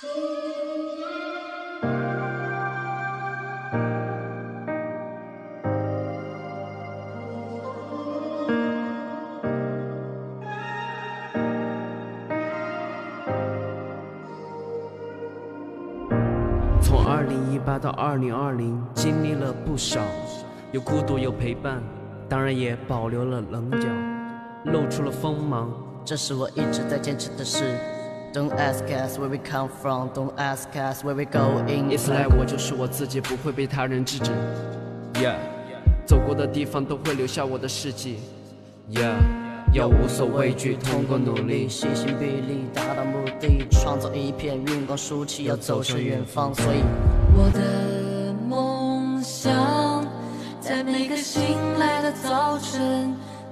从二零一八到二零二零，经历了不少，有孤独，有陪伴，当然也保留了棱角，露出了锋芒。这是我一直在坚持的事。Don't ask us where we come from, don't ask us where we going. It's like 我就是我自己，不会被他人制止。Yeah，走过的地方都会留下我的事迹。Yeah，要无所畏惧，通过努力。细心臂力，达到目的，创造一片云光舒气，要走向远方。所以，我的梦想在每个醒来的早晨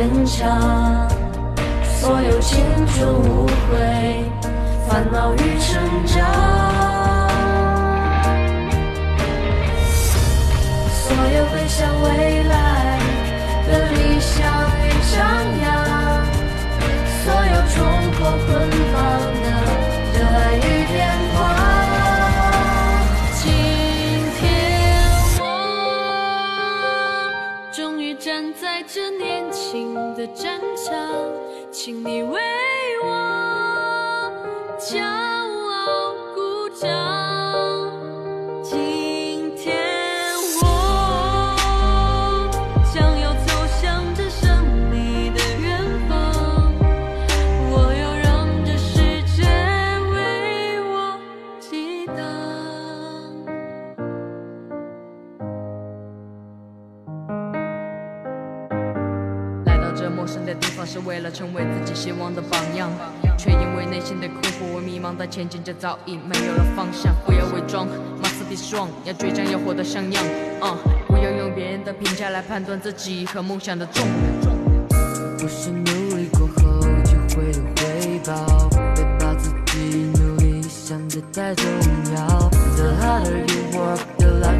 坚强，所有青春无悔、烦恼与成长，请你为我骄陌生的地方，是为了成为自己希望的榜样，却因为内心的困惑，我迷茫的前进着，早已没有了方向。不要伪装，must be strong，要倔强，要活得像样。啊、不要用别人的评价来判断自己和梦想的重量。不是努力过后就会有回报，别把自己努力想得太重要。The harder you work, the larger your goal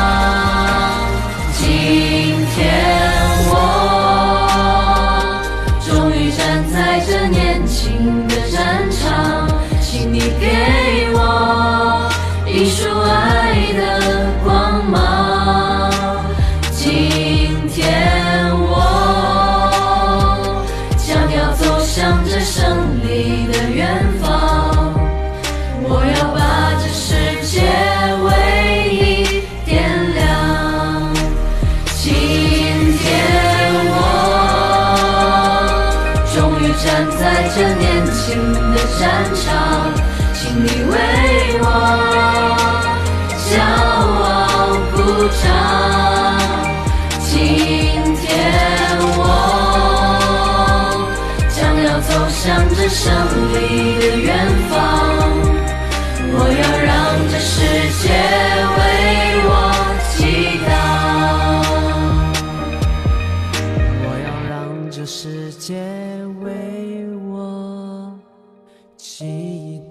向着胜利的远方，我要把这世界为你点亮。今天我终于站在这年轻的战场，请你为我这胜利的远方，我要让这世界为我祈祷。我要让这世界为我祈祷。